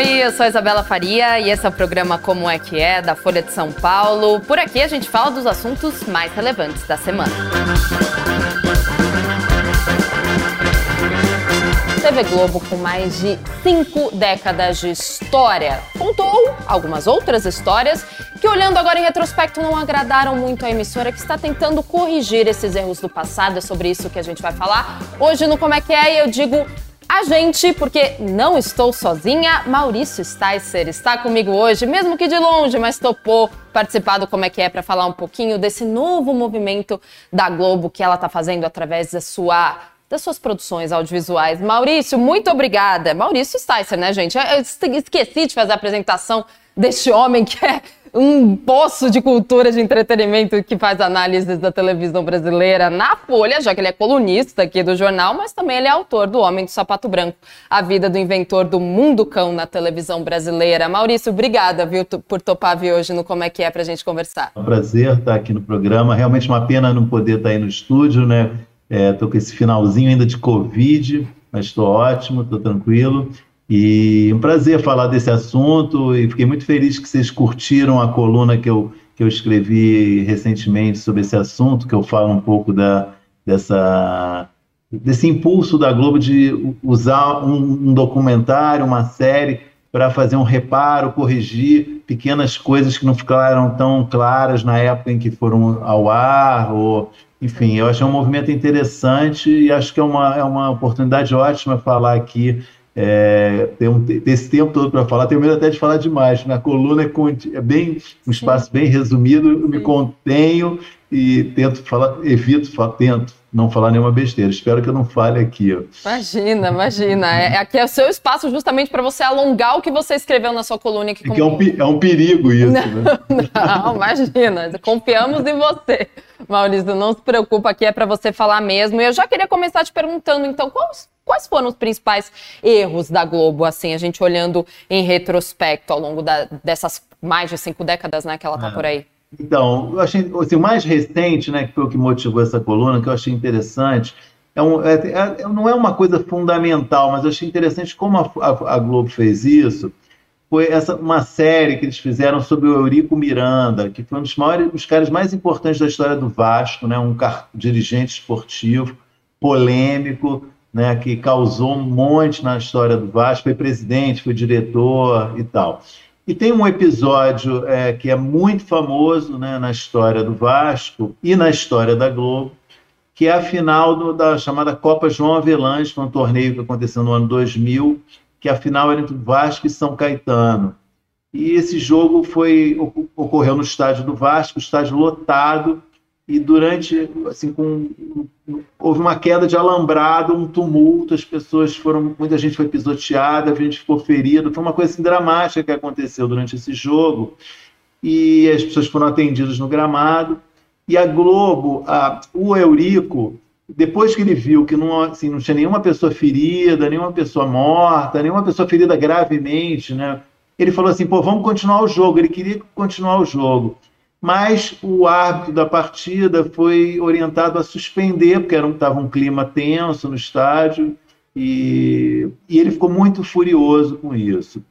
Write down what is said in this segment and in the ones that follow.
Oi, eu sou Isabela Faria e esse é o programa Como é que é da Folha de São Paulo. Por aqui a gente fala dos assuntos mais relevantes da semana. TV Globo, com mais de cinco décadas de história, contou algumas outras histórias que, olhando agora em retrospecto, não agradaram muito a emissora, que está tentando corrigir esses erros do passado. É sobre isso que a gente vai falar hoje no Como é que é, e eu digo a gente, porque não estou sozinha. Maurício Sticer está comigo hoje, mesmo que de longe, mas topou participar do Como é que é para falar um pouquinho desse novo movimento da Globo que ela está fazendo através da sua das suas produções audiovisuais. Maurício, muito obrigada. Maurício Sticer, né, gente? Eu esqueci de fazer a apresentação deste homem que é um poço de cultura de entretenimento que faz análises da televisão brasileira na Folha, já que ele é colunista aqui do jornal, mas também ele é autor do Homem do Sapato Branco, a vida do inventor do mundo cão na televisão brasileira. Maurício, obrigada viu, por topar vir hoje no Como é que é para a gente conversar. É um prazer estar aqui no programa, realmente uma pena não poder estar aí no estúdio, né? Estou é, com esse finalzinho ainda de Covid, mas estou ótimo, estou tranquilo. E um prazer falar desse assunto e fiquei muito feliz que vocês curtiram a coluna que eu, que eu escrevi recentemente sobre esse assunto, que eu falo um pouco da, dessa, desse impulso da Globo de usar um, um documentário, uma série, para fazer um reparo, corrigir pequenas coisas que não ficaram tão claras na época em que foram ao ar, ou enfim, eu achei um movimento interessante e acho que é uma, é uma oportunidade ótima falar aqui é, ter, um, ter esse tempo todo para falar, tenho medo até de falar demais. Na coluna é, é bem um espaço Sim. bem resumido, eu me contenho e tento falar, evito, tento não falar nenhuma besteira. Espero que eu não fale aqui. Ó. Imagina, imagina. É, aqui é o seu espaço justamente para você alongar o que você escreveu na sua coluna. Que, como... é, um, é um perigo isso. Não, né? não, imagina. Confiamos em você. Maurício, não se preocupa, aqui é para você falar mesmo. E eu já queria começar te perguntando, então, quais, quais foram os principais erros da Globo, assim, a gente olhando em retrospecto ao longo da, dessas mais de cinco décadas, né, que ela tá é. por aí? Então, eu achei assim, o mais recente, né, que foi o que motivou essa coluna, que eu achei interessante, é um, é, é, não é uma coisa fundamental, mas eu achei interessante como a, a, a, Globo fez isso. Foi essa uma série que eles fizeram sobre o Eurico Miranda, que foi um dos maiores, dos caras mais importantes da história do Vasco, né, um car, dirigente esportivo, polêmico, né, que causou um monte na história do Vasco, foi presidente, foi diretor e tal. E tem um episódio é, que é muito famoso né, na história do Vasco e na história da Globo, que é a final do, da chamada Copa João Avelange, que foi um torneio que aconteceu no ano 2000, que a final era entre Vasco e São Caetano. E esse jogo foi ocorreu no estádio do Vasco, estádio lotado, e durante, assim, com, houve uma queda de alambrado, um tumulto, as pessoas foram, muita gente foi pisoteada, a gente ficou ferida, foi uma coisa assim, dramática que aconteceu durante esse jogo, e as pessoas foram atendidas no gramado, e a Globo, a, o Eurico, depois que ele viu que não, assim, não tinha nenhuma pessoa ferida, nenhuma pessoa morta, nenhuma pessoa ferida gravemente, né? Ele falou assim, pô, vamos continuar o jogo. Ele queria continuar o jogo mas o árbitro da partida foi orientado a suspender, porque estava um, um clima tenso no estádio, e, e, ele ficou muito furioso com isso.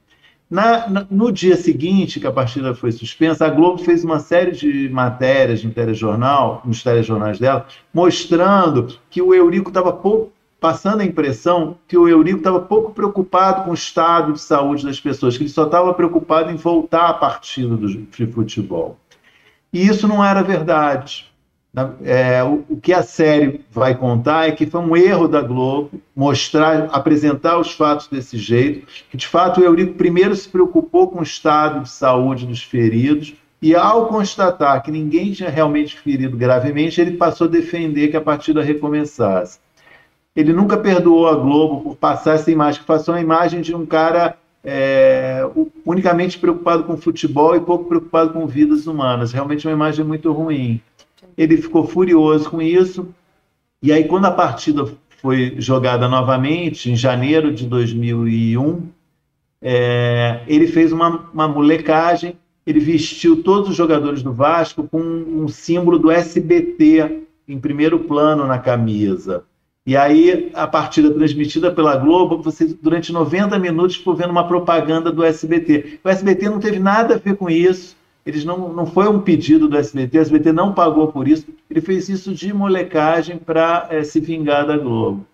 Na, no dia seguinte que a partida foi suspensa, a Globo fez uma série de matérias no telejornal, nos telejornais dela, mostrando que o Eurico estava pouco passando a impressão que o Eurico estava pouco preocupado com o estado de saúde das pessoas, que ele só estava preocupado em voltar à partida do, de futebol. E isso não era verdade. É, o, o, que a série vai contar é que foi um erro da Globo mostrar, apresentar os fatos desse jeito, que de fato o Eurico primeiro se preocupou com o estado de saúde dos feridos, e ao constatar que ninguém tinha realmente ferido gravemente, ele passou a defender que a partida recomeçasse. Ele nunca perdoou a Globo por passar essa imagem, que passou a imagem de um cara é, unicamente preocupado com futebol e pouco preocupado com vidas humanas. Realmente uma imagem muito ruim. Ele ficou furioso com isso. E aí, quando a partida foi jogada novamente, em janeiro de 2001, é, ele fez uma, uma molecagem. Ele vestiu todos os jogadores do Vasco com um símbolo do SBT em primeiro plano na camisa. E aí, a partida transmitida pela Globo, você durante 90 minutos ficou vendo uma propaganda do SBT. O SBT não teve nada a ver com isso. Eles não, não foi um pedido do SBT, o SBT não pagou por isso. Ele fez isso de molecagem para é, se vingar da Globo.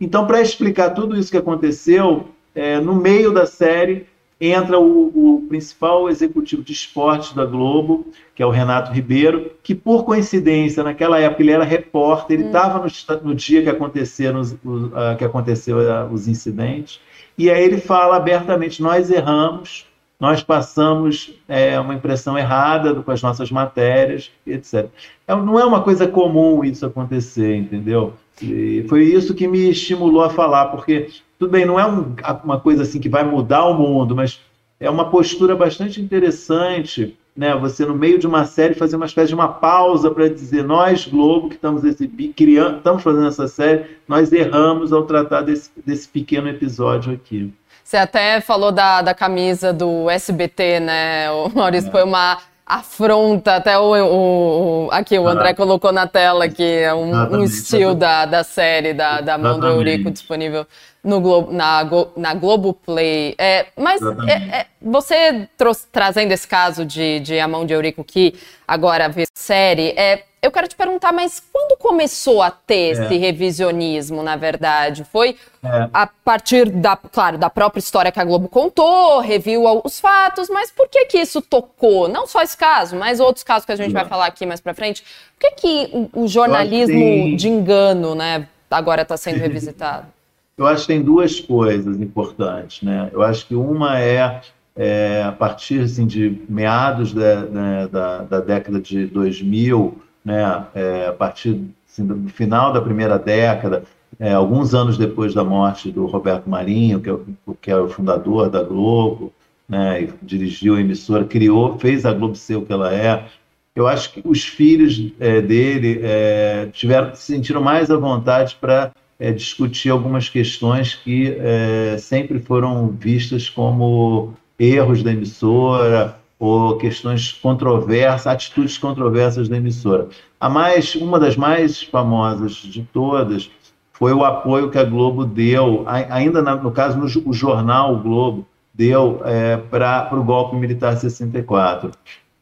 Então, para explicar tudo isso que aconteceu, é, no meio da série entra o, o, principal executivo de esportes da Globo, que é o Renato Ribeiro, que por coincidência, naquela época ele era repórter, ele estava hum. no, no, dia que aconteceram os, uh, que aconteceu uh, os incidentes, e aí ele fala abertamente: nós erramos, nós passamos é, uma impressão errada com as nossas matérias, etc. É, não é uma coisa comum isso acontecer, entendeu? E foi isso que me estimulou a falar, porque tudo bem, não é um, uma coisa assim que vai mudar o mundo, mas é uma postura bastante interessante, né? Você no meio de uma série fazer uma espécie de uma pausa para dizer nós Globo que estamos esse, criando, estamos fazendo essa série, nós erramos ao tratar desse, desse pequeno episódio aqui. Você até falou da, da camisa do SBT, né? O Maurício é. foi uma afronta, até o, o, o aqui o André ah. colocou na tela que é um, um estilo da, da série da, da mão do Eurico disponível no Globo, na, na Globoplay. É, mas é, é, você trazendo esse caso de, de A Mão de Eurico que agora vê série, é, eu quero te perguntar, mas quando começou a ter é. esse revisionismo, na verdade? Foi é. a partir da, claro, da própria história que a Globo contou, reviu os fatos, mas por que que isso tocou? Não só esse caso, mas outros casos que a gente Não. vai falar aqui mais para frente. Por que que o, o jornalismo de engano, né, agora está sendo revisitado? Eu acho que tem duas coisas importantes, né? Eu acho que uma é, é a partir assim, de meados da, né, da, da década de 2000, né, é, a partir assim, do final da primeira década, é, alguns anos depois da morte do Roberto Marinho, que é, que é o fundador da Globo, né, dirigiu a emissora, criou, fez a Globo ser o que ela é. Eu acho que os filhos é, dele é, tiveram, se sentiram mais à vontade para é, discutir algumas questões que é, sempre foram vistas como erros da emissora ou questões controversas, atitudes controversas da emissora. A mais, uma das mais famosas de todas foi o apoio que a Globo deu, ainda no caso no o jornal o Globo deu é, para o golpe militar 64.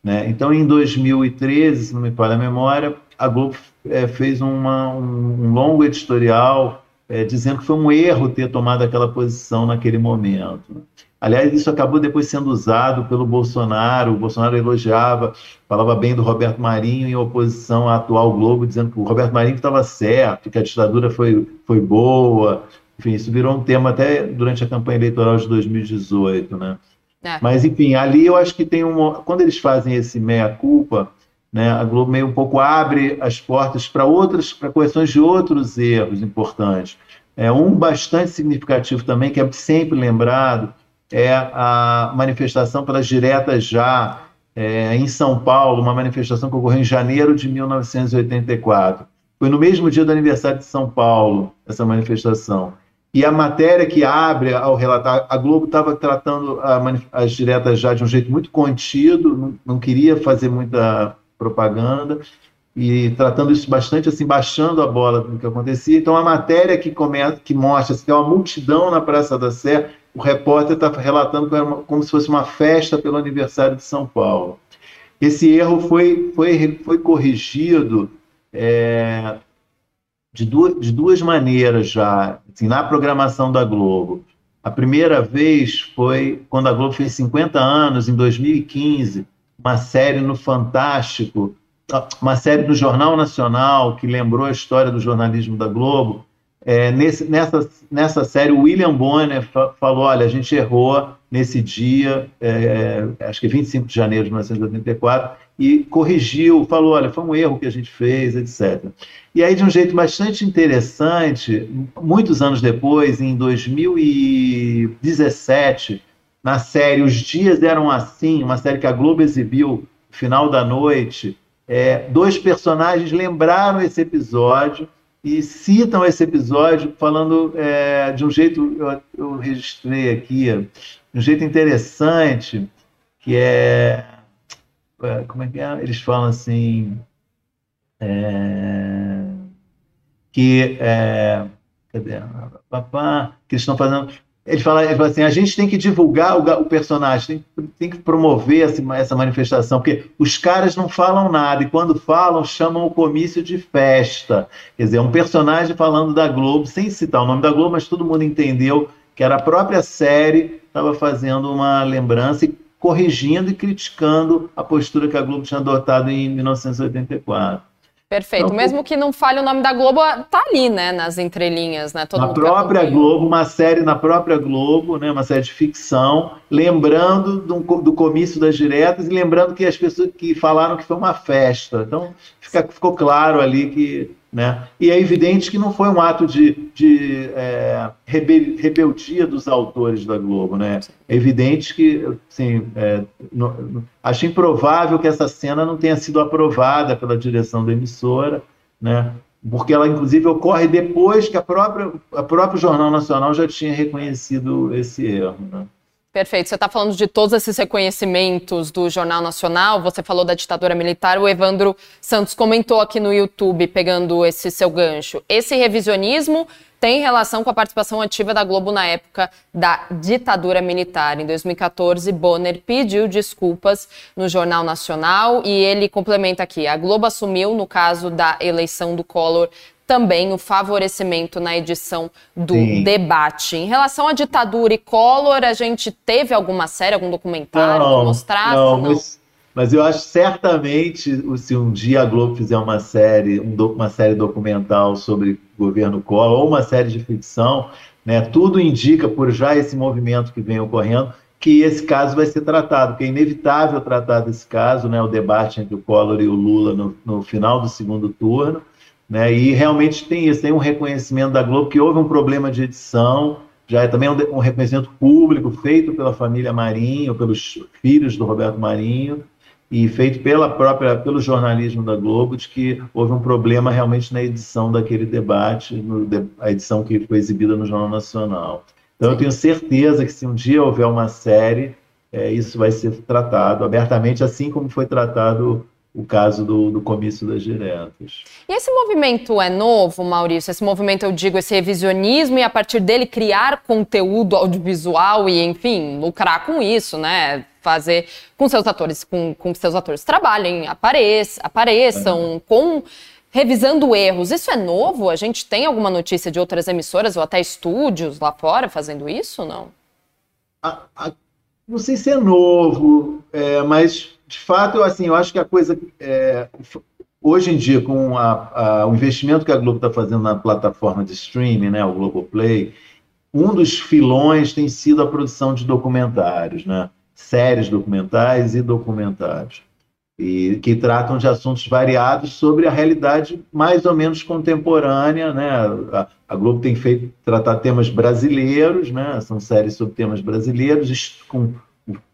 Né? Então, em 2013, se não me falha a memória, a Globo é, fez uma, um, um, longo editorial é, dizendo que foi um erro ter tomado aquela posição naquele momento. Aliás, isso acabou depois sendo usado pelo Bolsonaro. O Bolsonaro elogiava, falava bem do Roberto Marinho em oposição à atual Globo, dizendo que o Roberto Marinho estava certo, que a ditadura foi, foi boa. Enfim, isso virou um tema até durante a campanha eleitoral de 2018, né? É. Mas, enfim, ali eu acho que tem uma. Quando eles fazem esse meia-culpa, né, a Globo meio um pouco abre as portas para outras, para correções de outros erros importantes. É um bastante significativo também, que é sempre lembrado, é a manifestação pelas diretas já é, em São Paulo, uma manifestação que ocorreu em janeiro de 1984. Foi no mesmo dia do aniversário de São Paulo, essa manifestação. E a matéria que abre ao relatar, a Globo estava tratando a, as diretas já de um jeito muito contido, não, não queria fazer muita propaganda, e tratando isso bastante assim, baixando a bola do que acontecia. Então, a matéria que, começa, que mostra assim, tem uma multidão na Praça da Sé, o repórter está relatando como, como se fosse uma festa pelo aniversário de São Paulo. Esse erro foi, foi, foi corrigido é, de, duas, de duas maneiras já, assim, na programação da Globo. A primeira vez foi quando a Globo fez 50 anos, em 2015, uma série no Fantástico, uma série do Jornal Nacional, que lembrou a história do jornalismo da Globo, é, nesse, nessa, nessa série, o William Bonner falou: olha, a gente errou nesse dia, é, acho que 25 de janeiro de 1984, e corrigiu, falou: olha, foi um erro que a gente fez, etc. E aí, de um jeito bastante interessante, muitos anos depois, em 2017, na série Os Dias Eram Assim, uma série que a Globo exibiu final da noite, é, dois personagens lembraram esse episódio e citam esse episódio falando é, de um jeito, eu, eu, registrei aqui, de um jeito interessante, que é, é, como é que é? Eles falam assim, é, que é, cadê? Que eles estão fazendo. Ele fala, ele fala assim: a gente tem que divulgar o, o personagem, tem, tem, que promover essa, essa manifestação, porque os caras não falam nada, e quando falam, chamam o comício de festa. Quer dizer, um personagem falando da Globo, sem citar o nome da Globo, mas todo mundo entendeu que era a própria série estava fazendo uma lembrança e corrigindo e criticando a postura que a Globo tinha adotado em 1984. Perfeito. Então, Mesmo que não fale o nome da Globo, tá ali, né, nas entrelinhas, né? Todo na própria Globo, uma série na própria Globo, né, uma série de ficção, lembrando do, do comício das diretas e lembrando que as pessoas que falaram que foi uma festa. Então, fica, ficou claro ali que né? E é evidente que não foi um ato de, de é, rebel, rebeldia dos autores da Globo. Né? É evidente que, assim, é, acho improvável que essa cena não tenha sido aprovada pela direção da emissora, né? porque ela, inclusive, ocorre depois que a própria, a próprio Jornal Nacional já tinha reconhecido esse erro. Né? Perfeito. Você está falando de todos esses reconhecimentos do Jornal Nacional, você falou da ditadura militar, o Evandro Santos comentou aqui no YouTube, pegando esse seu gancho. Esse revisionismo tem relação com a participação ativa da Globo na época da ditadura militar. Em 2014, Bonner pediu desculpas no Jornal Nacional e ele complementa aqui: a Globo assumiu, no caso da eleição do Collor, também o favorecimento na edição do Sim. debate. Em relação à ditadura e Collor, a gente teve alguma série, algum documentário não, que mostrasse? Não, não? Mas, mas, eu acho certamente, se um dia a Globo fizer uma série, uma série documental sobre o governo Collor, ou uma série de ficção, né, tudo indica, por já esse movimento que vem ocorrendo, que esse caso vai ser tratado, que é inevitável tratar desse caso, né, o debate entre o Collor e o Lula no, no final do segundo turno, né? E realmente tem isso, tem um reconhecimento da Globo que houve um problema de edição, já é também um, um reconhecimento público feito pela família Marinho, pelos filhos do Roberto Marinho, e feito pela própria, pelo jornalismo da Globo, de que houve um problema realmente na edição daquele debate, no, a edição que foi exibida no Jornal Nacional. Então, eu tenho certeza que se um dia houver uma série, é, isso vai ser tratado abertamente, assim como foi tratado o caso do, do comício das diretas. E esse movimento é novo, Maurício? Esse movimento, eu digo, esse revisionismo e a partir dele criar conteúdo audiovisual e, enfim, lucrar com isso, né? Fazer com seus atores, com, com seus atores trabalhem, apareça, apareçam, é. com revisando erros. Isso é novo? A gente tem alguma notícia de outras emissoras ou até estúdios lá fora fazendo isso, não? A, a, não sei se é novo, é, mas de fato, eu, assim, eu acho que a coisa. É, hoje em dia, com a, a, o investimento que a Globo está fazendo na plataforma de streaming, né, o Globoplay, um dos filões tem sido a produção de documentários, né? séries documentais e documentários, e que tratam de assuntos variados sobre a realidade mais ou menos contemporânea. Né? A, a Globo tem feito tratar temas brasileiros, né? são séries sobre temas brasileiros, com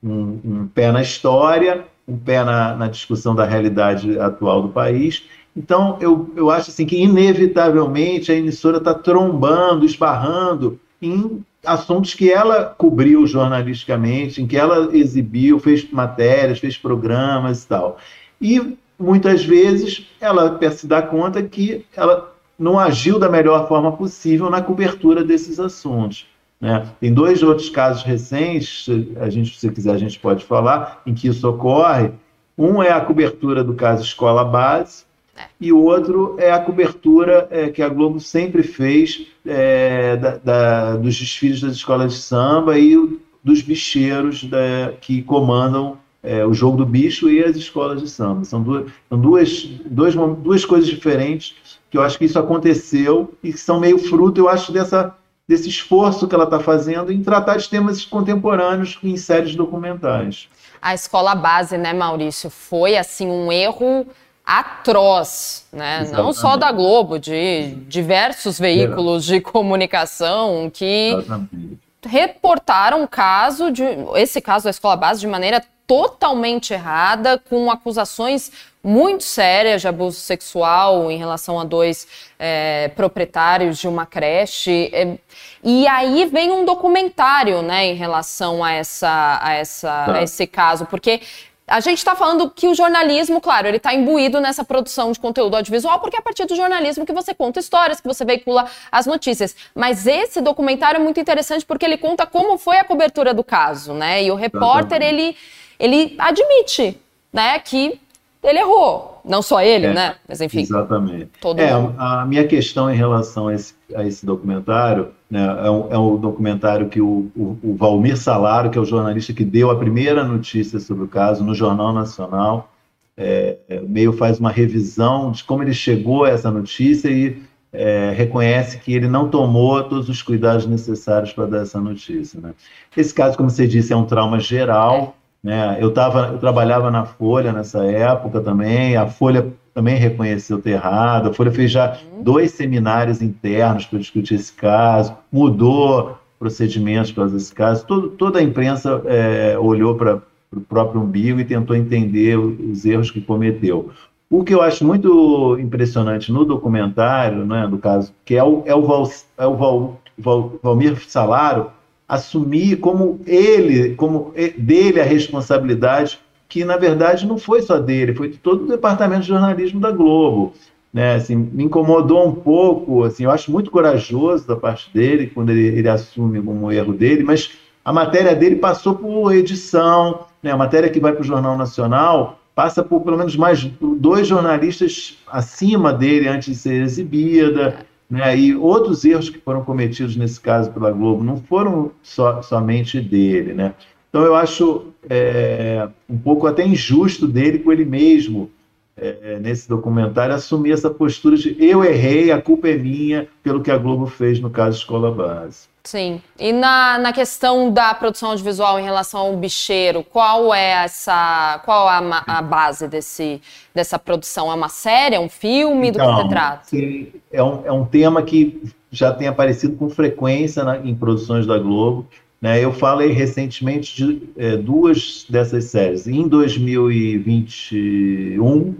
um, um pé na história um pé na, na discussão da realidade atual do país. Então, eu, eu acho assim que, inevitavelmente, a emissora está trombando, esbarrando em assuntos que ela cobriu jornalisticamente, em que ela exibiu, fez matérias, fez programas e tal. E, muitas vezes, ela se dá conta que ela não agiu da melhor forma possível na cobertura desses assuntos. Né? Tem dois outros casos recentes, a gente, se quiser, a gente pode falar, em que isso ocorre. Um é a cobertura do caso Escola Base, é. e o outro é a cobertura é, que a Globo sempre fez é, da, da, dos desfiles das escolas de samba e o, dos bicheiros da, que comandam é, o jogo do bicho e as escolas de samba. São duas, são duas, duas, duas coisas diferentes que eu acho que isso aconteceu e que são meio fruto, eu acho, dessa desse esforço que ela está fazendo em tratar de temas contemporâneos em séries documentais. A escola base, né, Maurício, foi assim um erro atroz, né? Exatamente. Não só da Globo, de diversos veículos de comunicação que Exatamente. reportaram caso de esse caso da escola base de maneira totalmente errada, com acusações muito sérias de abuso sexual em relação a dois é, proprietários de uma creche. É, e aí vem um documentário, né, em relação a, essa, a, essa, tá. a esse caso, porque a gente está falando que o jornalismo, claro, ele está imbuído nessa produção de conteúdo audiovisual, porque é a partir do jornalismo que você conta histórias, que você veicula as notícias. Mas esse documentário é muito interessante porque ele conta como foi a cobertura do caso, né? E o repórter, ele, ele admite, né, que ele errou. Não só ele, é, né? Mas enfim. Exatamente. Todo é, mundo. a minha questão em relação a esse, a esse documentário, né, é, um, é um documentário que o, o, o, Valmir Salaro, que é o jornalista que deu a primeira notícia sobre o caso no Jornal Nacional, é, é meio faz uma revisão de como ele chegou a essa notícia e é, reconhece que ele não tomou todos os cuidados necessários para dar essa notícia. Né? Esse caso, como você disse, é um trauma geral né? Eu, tava, eu trabalhava na Folha nessa época também, a Folha também reconheceu ter errado, a Folha fez já uhum. dois seminários internos para discutir esse caso, mudou procedimentos para esse caso, Todo, toda a imprensa é, olhou para o próprio umbigo e tentou entender os erros que cometeu. O que eu acho muito impressionante no documentário, né, do caso, que é o, é o, Val, é o Val, Val, Valmir Salaro, assumir como ele, como dele a responsabilidade, que na verdade não foi só dele, foi de todo o departamento de jornalismo da Globo. Né, assim, me incomodou um pouco, assim, eu acho muito corajoso da parte dele quando ele, ele assume como erro dele, mas a matéria dele passou por edição, né, a matéria que vai para o Jornal Nacional passa por pelo menos mais dois jornalistas acima dele antes de ser exibida. Né? E outros erros que foram cometidos nesse caso pela Globo não foram so, somente dele. Né? Então eu acho é, um pouco até injusto dele com ele mesmo, é, nesse documentário, assumir essa postura de eu errei, a culpa é minha, pelo que a Globo fez no caso Escola Base. Sim. E na, na questão da produção audiovisual em relação ao bicheiro, qual é essa. Qual a, a base desse, dessa produção? É uma série? É um filme? Do então, que se trata? Sim, é, um, é um tema que já tem aparecido com frequência na, em produções da Globo. Né? Eu falei recentemente de é, duas dessas séries. Em 2021,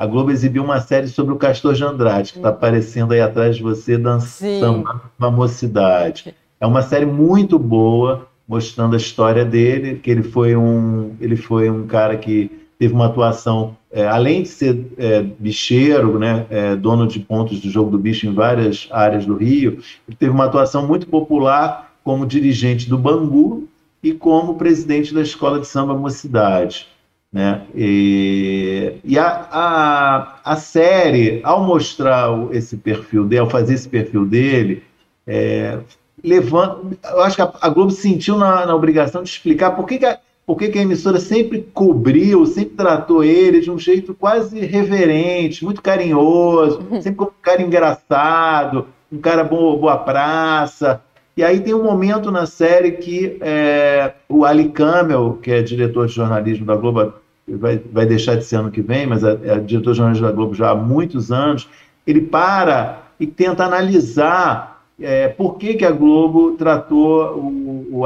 a Globo exibiu uma série sobre o Castor de Andrade, que está aparecendo aí atrás de você, dançando uma mocidade. É uma série muito boa, mostrando a história dele, que ele foi um, ele foi um cara que teve uma atuação, é, além de ser é, bicheiro, né, é, dono de pontos do jogo do bicho em várias áreas do Rio, ele teve uma atuação muito popular como dirigente do Bangu e como presidente da Escola de Samba Mocidade. Né? E, e a, a, a, série, ao mostrar esse perfil dele, ao fazer esse perfil dele, é, levando. Eu acho que a, a Globo sentiu na, na, obrigação de explicar por que, que, a, por que, que a emissora sempre cobriu, sempre tratou ele de um jeito quase reverente, muito carinhoso, sempre como um cara engraçado, um cara boa, boa praça. E aí tem um momento na série que é, o Ali Camel, que é diretor de jornalismo da Globo, vai, vai deixar de ser ano que vem, mas é, é diretor de jornalismo da Globo já há muitos anos, ele para e tenta analisar é, por que, que a Globo tratou o, o,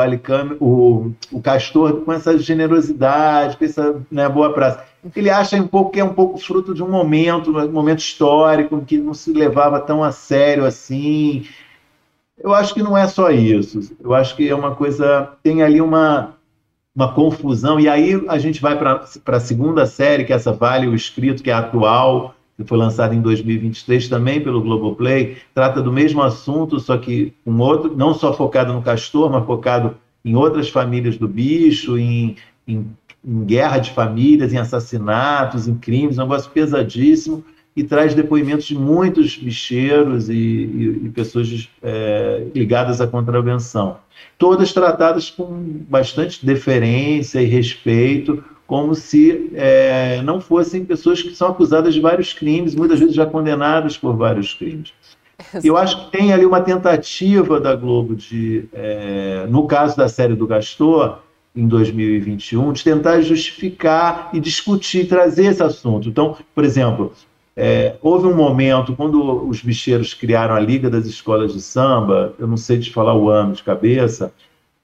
o, o Castor com essa generosidade, com essa né, boa praça. Ele acha um pouco que é um pouco fruto de um momento, um momento histórico, que não se levava tão a sério assim. Eu acho que não é só isso. Eu acho que é uma coisa. Tem ali uma, uma confusão. E aí a gente vai para a segunda série, que é essa Vale o Escrito, que é atual, que foi lançado em 2023 também pelo Globoplay, trata do mesmo assunto, só que um outro, não só focado no castor, mas focado em outras famílias do bicho, em, em, em guerra de famílias, em assassinatos, em crimes, um negócio pesadíssimo, e traz depoimentos de muitos bicheiros e, e, e pessoas é, ligadas à contravenção. Todas tratadas com bastante deferência e respeito, como se é, não fossem pessoas que são acusadas de vários crimes, muitas vezes já condenadas por vários crimes. Eu acho que tem ali uma tentativa da Globo de, é, no caso da série do Gastor, em 2021, de tentar justificar e discutir, trazer esse assunto. Então, por exemplo, é, houve um momento, quando os bicheiros criaram a Liga das Escolas de Samba, eu não sei te falar o ano de cabeça,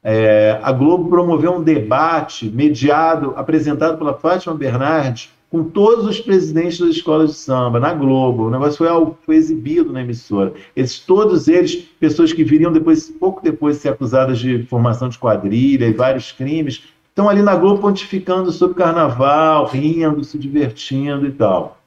é, a Globo promoveu um debate mediado, apresentado pela Fátima Bernardes, com todos os presidentes das escolas de samba, na Globo. O negócio foi, foi exibido na emissora. Eles, todos eles, pessoas que viriam depois, pouco depois, ser acusadas de formação de quadrilha e vários crimes, estão ali na Globo pontificando sobre carnaval, rindo, se divertindo e tal.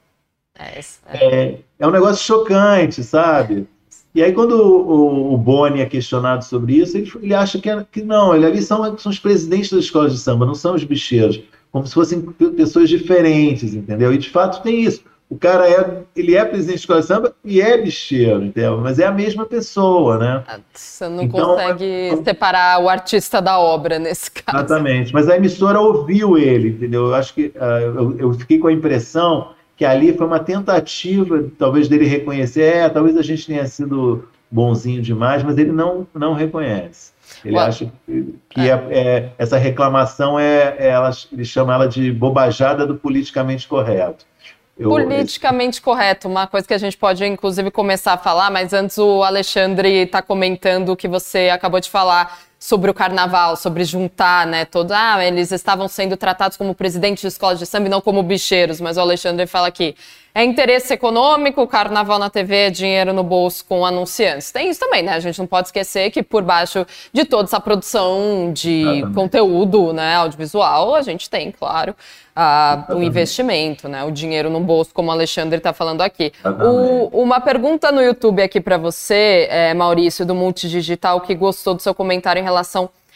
É, é, é um negócio chocante, sabe? E aí, quando o, o Boni é questionado sobre isso, ele, ele acha que, é, que não, ele ali são, são os presidentes das escolas de samba, não são os bicheiros, como se fossem pessoas diferentes, entendeu? E de fato tem isso. O cara é, ele é presidente da escola de samba e é bicheiro, entendeu? Mas é a mesma pessoa, né? Ah, você não então, consegue é... separar o artista da obra nesse caso. Exatamente. Mas a emissora ouviu ele, entendeu? Eu acho que uh, eu, eu fiquei com a impressão que ali foi uma tentativa, talvez, dele reconhecer, é, talvez a gente tenha sido bonzinho demais, mas ele não, não reconhece. Ele acha que, que é. É, é, essa reclamação é, é, ela, ele chama ela de bobajada do politicamente correto. Eu, politicamente correto, uma coisa que a gente pode inclusive começar a falar, mas antes o Alexandre está comentando o que você acabou de falar sobre o carnaval, sobre juntar, né, todo, ah, eles estavam sendo tratados como presidentes de escola de samba e não como bicheiros, mas o Alexandre fala aqui, é interesse econômico, o carnaval na TV é dinheiro no bolso com anunciantes. Tem isso também, né, a gente não pode esquecer que por baixo de toda essa produção de conteúdo, né, audiovisual, a gente tem, claro, o investimento, né? O dinheiro no bolso, como o Alexandre está falando aqui. O, uma pergunta no YouTube aqui para você, é, Maurício, do Multidigital, que gostou do seu comentário em relação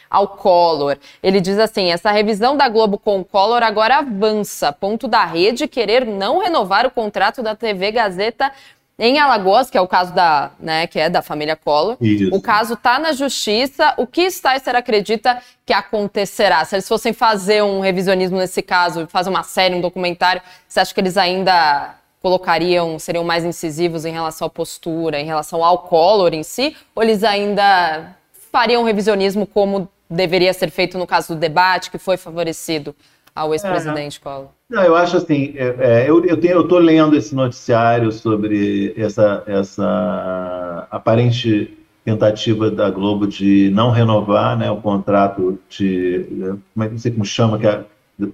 ao Collor. Ele diz assim: essa revisão da Globo com o Collor agora avança. Ponto da rede querer não renovar o contrato da TV Gazeta em Alagoas, que é o caso da, né, que é da família Collor, Isso. o caso está na justiça. O que Sticer acredita que acontecerá? Se eles fossem fazer um revisionismo nesse caso, fazer uma série, um documentário, você acha que eles ainda colocariam, seriam mais incisivos em relação à postura, em relação ao Collor em si, ou eles ainda fariam um revisionismo como deveria ser feito no caso do debate, que foi favorecido ao ex-presidente é. Collor? Não, eu acho assim, é, é eu estou lendo esse noticiário sobre essa essa aparente tentativa da Globo de não renovar, né, o contrato de, como é que não sei como chama, que é,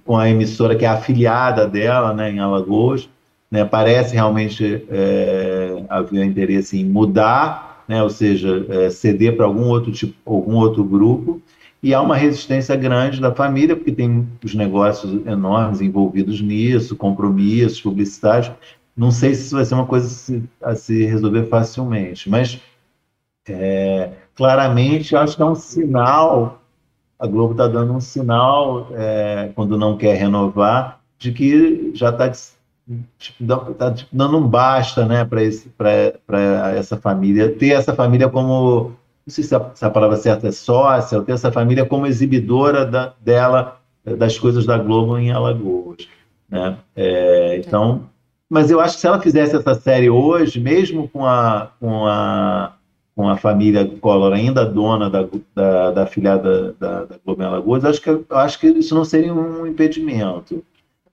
com a emissora que é afiliada dela, né, em Alagoas, né, parece realmente é, haver interesse em mudar, né, ou seja, é, ceder para algum outro tipo, algum outro grupo e há uma resistência grande da família, porque tem os negócios enormes envolvidos nisso, compromissos, publicidade. Não sei se isso vai ser uma coisa a se, a se resolver facilmente, mas é, claramente acho que é um sinal. A Globo está dando um sinal, é, quando não quer renovar, de que já está tipo, tá, tipo, dando um basta né, para essa família, ter essa família como não sei se a, se a, palavra certa é sócia, ter essa família como exibidora da, dela, das coisas da Globo em Alagoas. Né? É, então, mas eu acho que se ela fizesse essa série hoje, mesmo com a, com a, com a família Collor ainda dona da, da, da afiliada da, da Globo em Alagoas, acho que, acho que isso não seria um impedimento.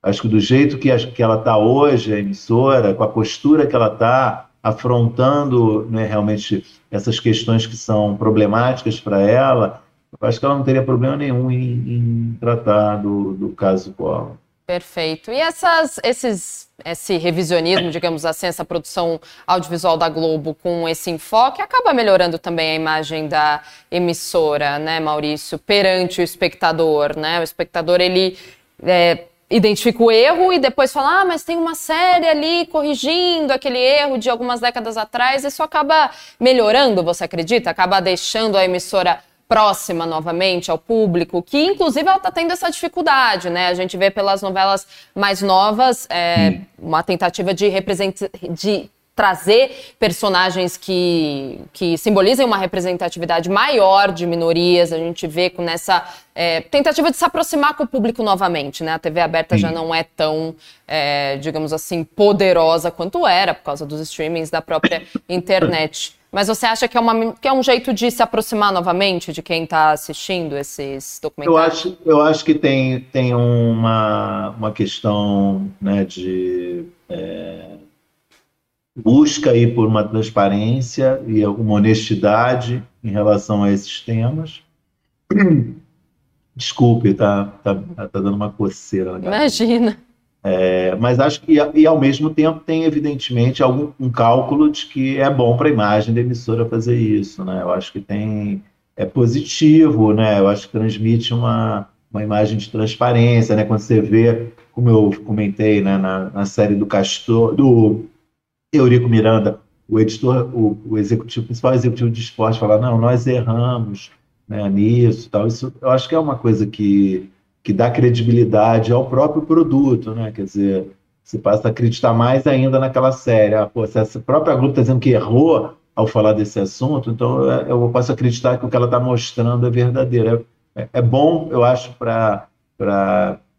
Acho que do jeito que, que ela está hoje, a emissora, com a postura que ela está, afrontando né, realmente essas questões que são problemáticas para ela, eu acho que ela não teria problema nenhum em, em tratar do, do caso Collor. Perfeito. E essas, esses, esse revisionismo, digamos assim, essa produção audiovisual da Globo com esse enfoque acaba melhorando também a imagem da emissora, né, Maurício, perante o espectador, né? O espectador ele é, identifica o erro e depois fala, ah, mas tem uma série ali corrigindo aquele erro de algumas décadas atrás. Isso acaba melhorando, você acredita? Acaba deixando a emissora próxima novamente ao público, que inclusive ela está tendo essa dificuldade, né? A gente vê pelas novelas mais novas é, uma tentativa de, de trazer personagens que, que simbolizem uma representatividade maior de minorias. A gente vê com essa é, tentativa de se aproximar com o público novamente, né? A TV aberta Sim. já não é tão, é, digamos assim, poderosa quanto era por causa dos streamings da própria internet. Mas você acha que é, uma, que é um jeito de se aproximar novamente de quem está assistindo esses documentários? Eu acho, eu acho que tem, tem uma, uma questão né, de é, busca aí por uma transparência e uma honestidade em relação a esses temas. Desculpe, tá, tá, tá dando uma coceira na Imagina. É, mas acho que, e ao mesmo tempo, tem evidentemente algum um cálculo de que é bom para a imagem da emissora fazer isso, né? Eu acho que tem, é positivo, né? Eu acho que transmite uma, uma imagem de transparência, né? Quando você vê, como eu comentei né, na, na série do Castor, do Eurico Miranda, o editor, o, o executivo, principal executivo de esporte fala, não, nós erramos né, nisso, tal. Isso, eu acho que é uma coisa que, que dá credibilidade ao próprio produto, né? Quer dizer, você passa a acreditar mais ainda naquela série. Ah, pô, se essa própria Globo está dizendo que errou ao falar desse assunto, então eu posso acreditar que o que ela está mostrando é verdadeiro. É, é, bom, eu acho, para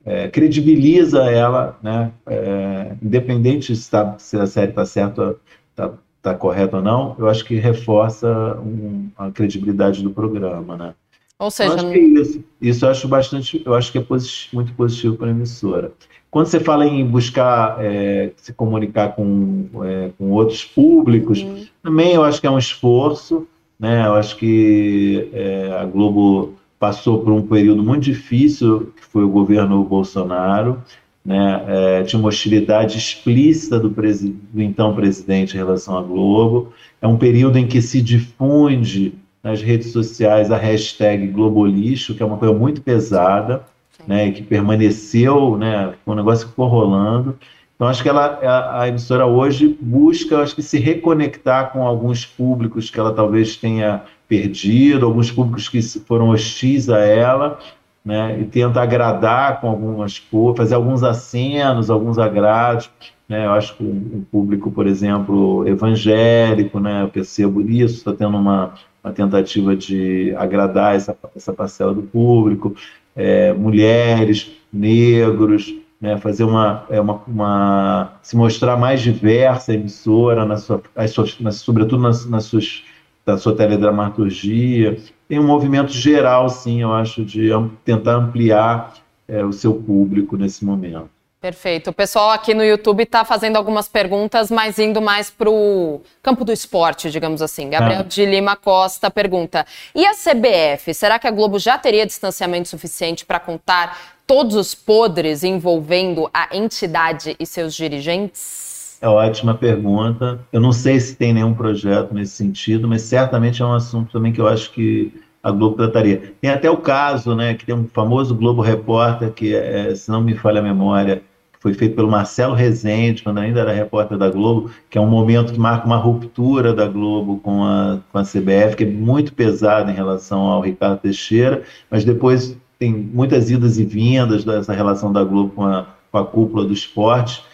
é, credibiliza ela, né? É, independente se, tá, se, a série está certa, está tá correta ou não, eu acho que reforça um, a credibilidade do programa, né? Ou seja, eu acho que é isso. Isso eu acho bastante, eu acho que é positivo, muito positivo para a emissora. Quando você fala em buscar é, se comunicar com, é, com outros públicos, uhum. também eu acho que é um esforço, né? Eu acho que é, a Globo passou por um período muito difícil, que foi o governo Bolsonaro, né? É, tinha uma hostilidade explícita do, do, então presidente em relação à Globo. É um período em que se difunde nas redes sociais a hashtag Globolixo, que é uma coisa muito pesada né, que permaneceu, né, o negócio ficou rolando. Então, acho que ela, a, a, emissora hoje busca, acho que se reconectar com alguns públicos que ela talvez tenha perdido, alguns públicos que foram hostis a ela, né, e tenta agradar com algumas fazer alguns acenos, alguns agrados. Né, eu acho que um público, por exemplo, evangélico, né, eu percebo isso, está tendo uma, uma tentativa de agradar essa, essa parcela do público é, mulheres, negros, né, fazer uma, é, uma, uma, se mostrar mais diversa a emissora, na sua, suas, na, sobretudo nas, nas suas, da sua teledramaturgia. Tem um movimento geral, sim, eu acho, de tentar ampliar é, o seu público nesse momento. Perfeito. O pessoal aqui no YouTube está fazendo algumas perguntas, mas indo mais para o campo do esporte, digamos assim. Gabriel ah. de Lima Costa pergunta: e a CBF? Será que a Globo já teria distanciamento suficiente para contar todos os podres envolvendo a entidade e seus dirigentes? É ótima pergunta. Eu não sei se tem nenhum projeto nesse sentido, mas certamente é um assunto também que eu acho que a Globo trataria. Tem até o caso, né, que tem um famoso Globo Repórter, que, é, se não me falha a memória, foi feito pelo Marcelo Rezende, quando ainda era repórter da Globo, que é um momento que marca uma ruptura da Globo com a, com a CBF, que é muito pesada em relação ao Ricardo Teixeira, mas depois tem muitas idas e vindas dessa relação da Globo com a, com a cúpula do esporte.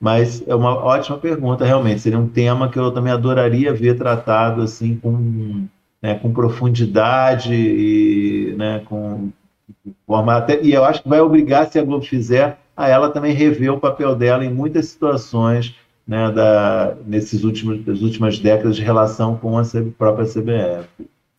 Mas é uma ótima pergunta, realmente. Seria um tema que eu também adoraria ver tratado assim com, né, com profundidade e né, com forma até, e eu acho que vai obrigar se a Globo fizer a ela também rever o papel dela em muitas situações né, da, nesses últimos, das últimas décadas de relação com a própria CBF.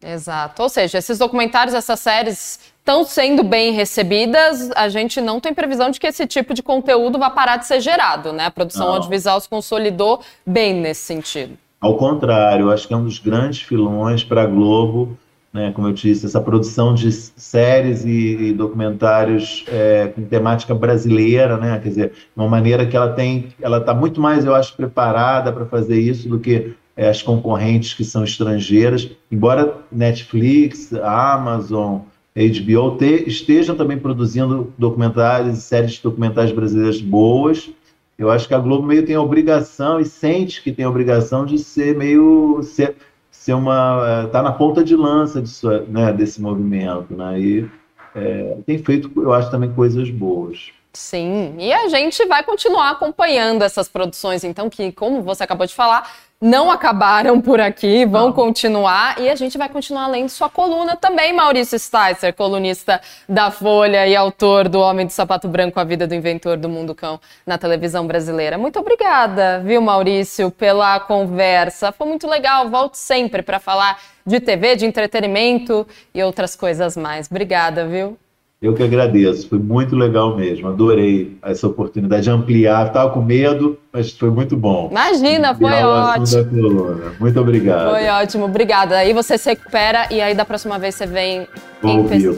Exato. Ou seja, esses documentários, essas séries estão sendo bem recebidas, a gente não tem previsão de que esse tipo de conteúdo vá parar de ser gerado, né? A produção não. audiovisual se consolidou bem nesse sentido. Ao contrário, acho que é um dos grandes filões para a Globo né, como eu disse, essa produção de séries e, documentários é, com temática brasileira, né, quer dizer, uma maneira que ela tem, ela está muito mais, eu acho, preparada para fazer isso do que é, as concorrentes que são estrangeiras, embora Netflix, Amazon, HBO te, estejam também produzindo documentários e séries documentais brasileiras boas, eu acho que a Globo meio tem a obrigação e sente que tem a obrigação de ser meio ser, ser uma tá na ponta de lança né, desse movimento, né? E é, tem feito, eu acho, também coisas boas. Sim, e a gente vai continuar acompanhando essas produções, então, que, como você acabou de falar, não acabaram por aqui, vão não. continuar e a gente vai continuar lendo sua coluna também, Maurício Sticer, colunista da Folha e autor do Homem do Sapato Branco, a vida do inventor do mundo cão na televisão brasileira. Muito obrigada, viu, Maurício, pela conversa. Foi muito legal. Volte sempre para falar de TV, de entretenimento e outras coisas mais. Obrigada, viu? Eu que agradeço, foi muito legal mesmo, adorei essa oportunidade de ampliar. Estava com medo, mas foi muito bom. Imagina, foi ótimo. Muito obrigado. Foi ótimo, obrigada. Aí você se recupera e aí da próxima vez você vem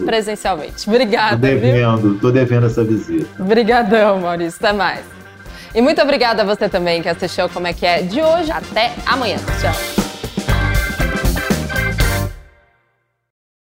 presencialmente. Obrigada. Tô devendo, viu? tô devendo essa visita. Obrigadão, Maurício. Até mais. E muito obrigada a você também que assistiu Como é que é de hoje. Até amanhã. Tchau.